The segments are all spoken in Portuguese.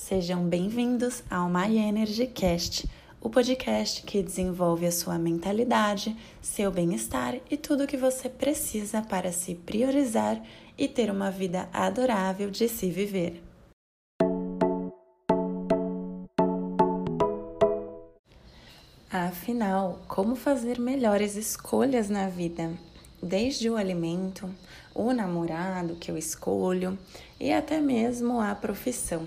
Sejam bem-vindos ao My Energy Cast, o podcast que desenvolve a sua mentalidade, seu bem-estar e tudo o que você precisa para se priorizar e ter uma vida adorável de se viver. Afinal, como fazer melhores escolhas na vida? Desde o alimento, o namorado que eu escolho e até mesmo a profissão.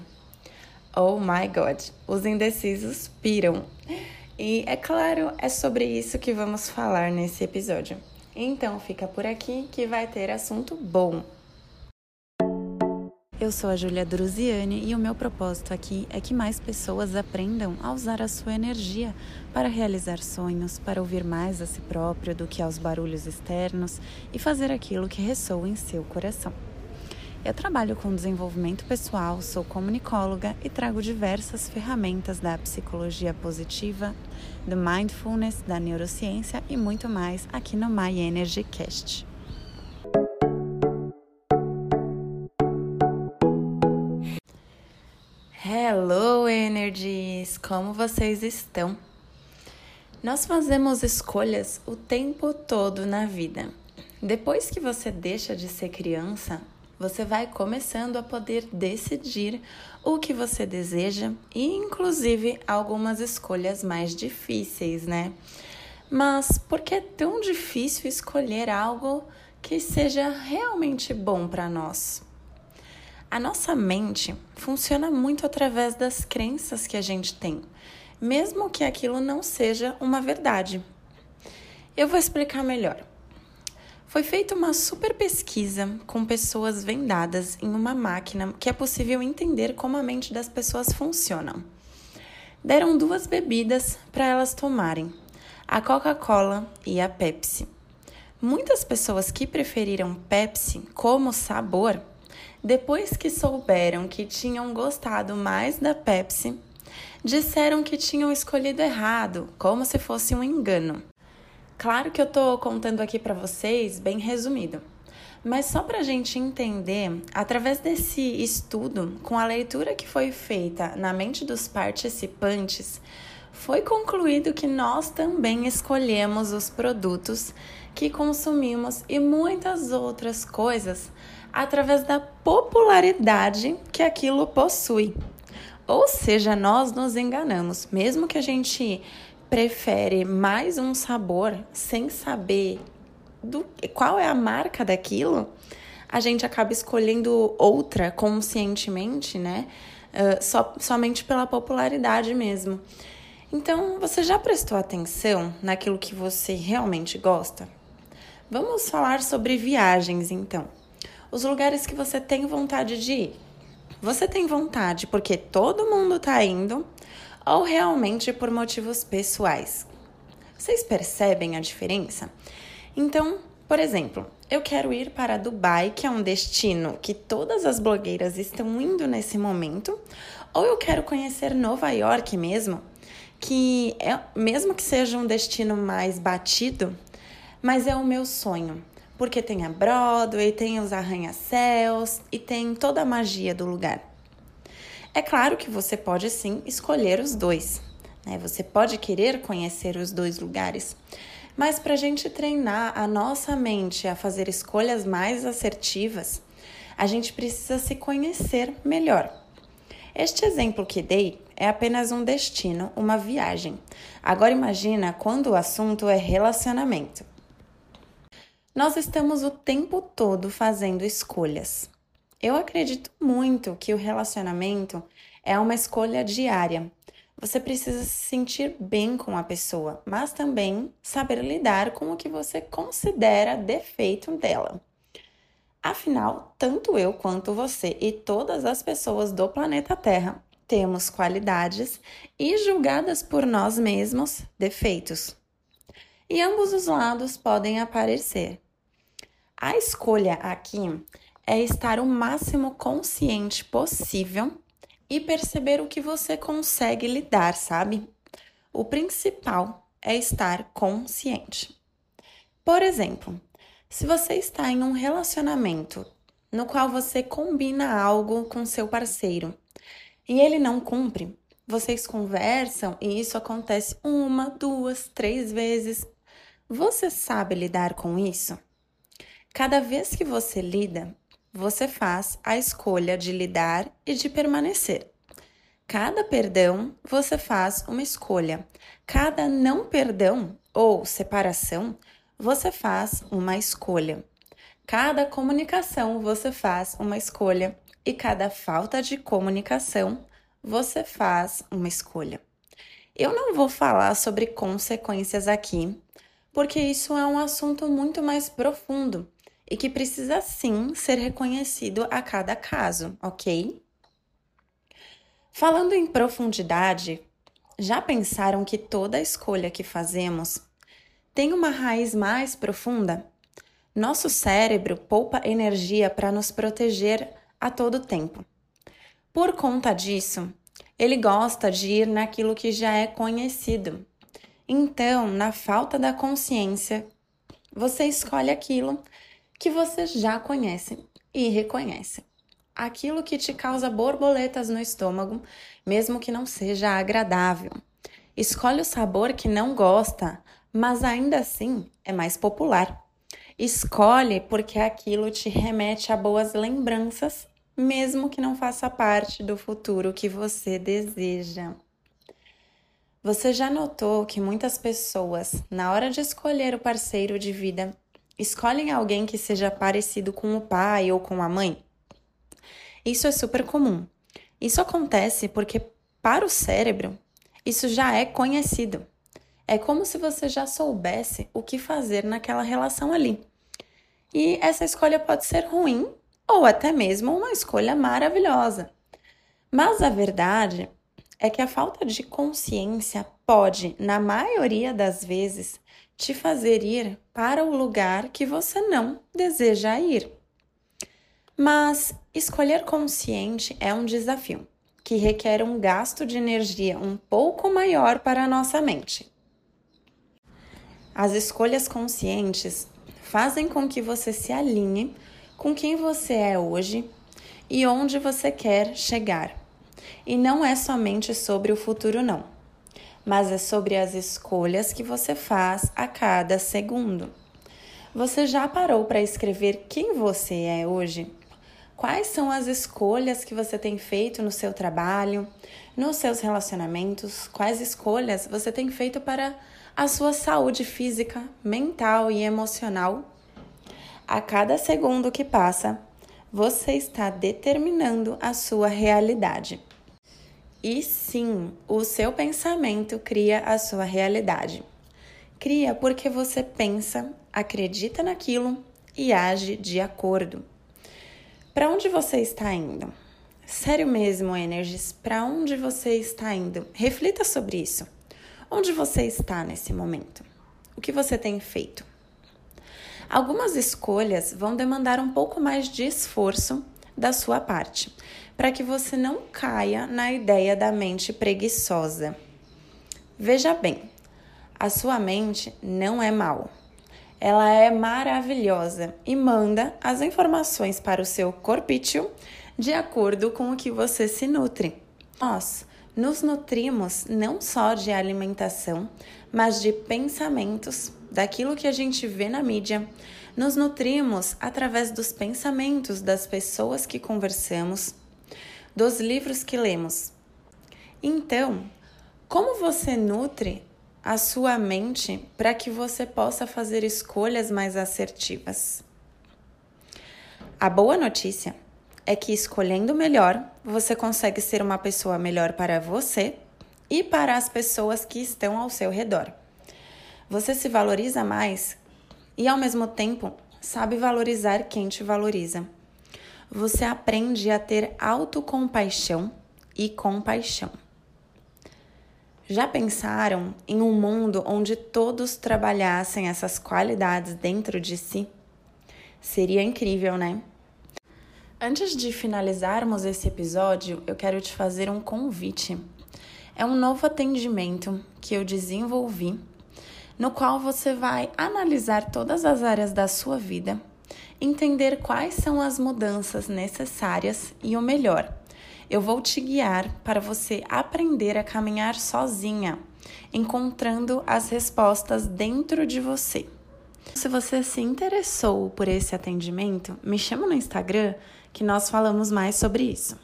Oh my god, os indecisos piram. E é claro, é sobre isso que vamos falar nesse episódio. Então fica por aqui que vai ter assunto bom. Eu sou a Julia Druziani e o meu propósito aqui é que mais pessoas aprendam a usar a sua energia para realizar sonhos, para ouvir mais a si próprio do que aos barulhos externos e fazer aquilo que ressoa em seu coração. Eu trabalho com desenvolvimento pessoal, sou comunicóloga e trago diversas ferramentas da psicologia positiva, do mindfulness, da neurociência e muito mais aqui no My Energy Cast. Hello Energies, como vocês estão? Nós fazemos escolhas o tempo todo na vida. Depois que você deixa de ser criança, você vai começando a poder decidir o que você deseja e, inclusive, algumas escolhas mais difíceis, né? Mas por que é tão difícil escolher algo que seja realmente bom para nós? A nossa mente funciona muito através das crenças que a gente tem, mesmo que aquilo não seja uma verdade. Eu vou explicar melhor. Foi feita uma super pesquisa com pessoas vendadas em uma máquina que é possível entender como a mente das pessoas funciona. Deram duas bebidas para elas tomarem, a Coca-Cola e a Pepsi. Muitas pessoas que preferiram Pepsi como sabor, depois que souberam que tinham gostado mais da Pepsi, disseram que tinham escolhido errado, como se fosse um engano. Claro que eu tô contando aqui para vocês bem resumido, mas só para a gente entender, através desse estudo, com a leitura que foi feita na mente dos participantes, foi concluído que nós também escolhemos os produtos que consumimos e muitas outras coisas através da popularidade que aquilo possui. Ou seja, nós nos enganamos, mesmo que a gente prefere mais um sabor sem saber do, qual é a marca daquilo, a gente acaba escolhendo outra conscientemente, né? Uh, só, somente pela popularidade mesmo. Então, você já prestou atenção naquilo que você realmente gosta? Vamos falar sobre viagens, então. Os lugares que você tem vontade de ir. Você tem vontade porque todo mundo está indo ou realmente por motivos pessoais. Vocês percebem a diferença? Então, por exemplo, eu quero ir para Dubai, que é um destino que todas as blogueiras estão indo nesse momento, ou eu quero conhecer Nova York mesmo, que é mesmo que seja um destino mais batido, mas é o meu sonho, porque tem a Broadway, tem os arranha-céus e tem toda a magia do lugar. É claro que você pode sim escolher os dois, né? Você pode querer conhecer os dois lugares, mas para a gente treinar a nossa mente a fazer escolhas mais assertivas, a gente precisa se conhecer melhor. Este exemplo que dei é apenas um destino, uma viagem. Agora imagina quando o assunto é relacionamento. Nós estamos o tempo todo fazendo escolhas. Eu acredito muito que o relacionamento é uma escolha diária. Você precisa se sentir bem com a pessoa, mas também saber lidar com o que você considera defeito dela. Afinal, tanto eu quanto você e todas as pessoas do planeta Terra temos qualidades e julgadas por nós mesmos defeitos. E ambos os lados podem aparecer. A escolha aqui é estar o máximo consciente possível e perceber o que você consegue lidar, sabe? O principal é estar consciente. Por exemplo, se você está em um relacionamento no qual você combina algo com seu parceiro e ele não cumpre, vocês conversam e isso acontece uma, duas, três vezes. Você sabe lidar com isso? Cada vez que você lida, você faz a escolha de lidar e de permanecer. Cada perdão, você faz uma escolha. Cada não perdão ou separação, você faz uma escolha. Cada comunicação, você faz uma escolha. E cada falta de comunicação, você faz uma escolha. Eu não vou falar sobre consequências aqui, porque isso é um assunto muito mais profundo e que precisa sim ser reconhecido a cada caso, ok? Falando em profundidade, já pensaram que toda escolha que fazemos tem uma raiz mais profunda? Nosso cérebro poupa energia para nos proteger a todo tempo. Por conta disso, ele gosta de ir naquilo que já é conhecido. Então, na falta da consciência, você escolhe aquilo que você já conhece e reconhece. Aquilo que te causa borboletas no estômago, mesmo que não seja agradável. Escolhe o sabor que não gosta, mas ainda assim é mais popular. Escolhe porque aquilo te remete a boas lembranças mesmo que não faça parte do futuro que você deseja. Você já notou que muitas pessoas, na hora de escolher o parceiro de vida, escolhem alguém que seja parecido com o pai ou com a mãe? Isso é super comum. Isso acontece porque, para o cérebro, isso já é conhecido. É como se você já soubesse o que fazer naquela relação ali. E essa escolha pode ser ruim ou até mesmo uma escolha maravilhosa. Mas a verdade é que a falta de consciência pode, na maioria das vezes, te fazer ir para o lugar que você não deseja ir. Mas escolher consciente é um desafio que requer um gasto de energia um pouco maior para a nossa mente. As escolhas conscientes fazem com que você se alinhe com quem você é hoje e onde você quer chegar. E não é somente sobre o futuro, não, mas é sobre as escolhas que você faz a cada segundo. Você já parou para escrever quem você é hoje? Quais são as escolhas que você tem feito no seu trabalho, nos seus relacionamentos? Quais escolhas você tem feito para a sua saúde física, mental e emocional? A cada segundo que passa, você está determinando a sua realidade. E sim, o seu pensamento cria a sua realidade. Cria porque você pensa, acredita naquilo e age de acordo. Para onde você está indo? Sério mesmo, Energies, para onde você está indo? Reflita sobre isso. Onde você está nesse momento? O que você tem feito? Algumas escolhas vão demandar um pouco mais de esforço da sua parte, para que você não caia na ideia da mente preguiçosa. Veja bem, a sua mente não é mal. Ela é maravilhosa e manda as informações para o seu corpício de acordo com o que você se nutre. Nós nos nutrimos não só de alimentação, mas de pensamentos, daquilo que a gente vê na mídia. Nos nutrimos através dos pensamentos das pessoas que conversamos, dos livros que lemos. Então, como você nutre a sua mente para que você possa fazer escolhas mais assertivas? A boa notícia é que escolhendo melhor, você consegue ser uma pessoa melhor para você e para as pessoas que estão ao seu redor. Você se valoriza mais e, ao mesmo tempo, sabe valorizar quem te valoriza. Você aprende a ter autocompaixão e compaixão. Já pensaram em um mundo onde todos trabalhassem essas qualidades dentro de si? Seria incrível, né? Antes de finalizarmos esse episódio, eu quero te fazer um convite. É um novo atendimento que eu desenvolvi, no qual você vai analisar todas as áreas da sua vida, entender quais são as mudanças necessárias e o melhor, Eu vou te guiar para você aprender a caminhar sozinha, encontrando as respostas dentro de você. Se você se interessou por esse atendimento, me chama no Instagram que nós falamos mais sobre isso.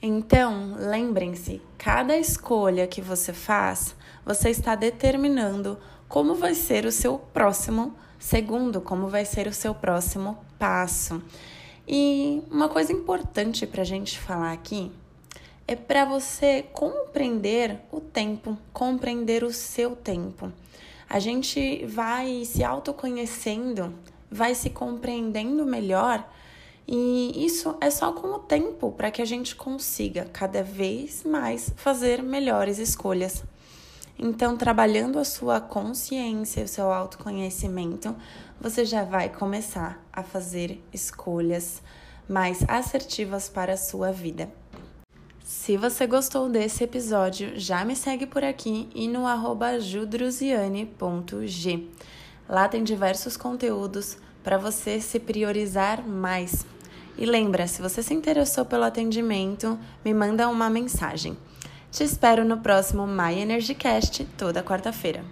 Então, lembrem-se, cada escolha que você faz, você está determinando como vai ser o seu próximo segundo, como vai ser o seu próximo passo. E uma coisa importante para a gente falar aqui é para você compreender o tempo, compreender o seu tempo. A gente vai se autoconhecendo, vai se compreendendo melhor e isso é só com o tempo para que a gente consiga cada vez mais fazer melhores escolhas. Então, trabalhando a sua consciência, o seu autoconhecimento, você já vai começar a fazer escolhas mais assertivas para a sua vida. Se você gostou desse episódio, já me segue por aqui e no judruziane.g. Lá tem diversos conteúdos para você se priorizar mais. E lembra, se você se interessou pelo atendimento, me manda uma mensagem. Te espero no próximo My Energy Cast, toda quarta-feira.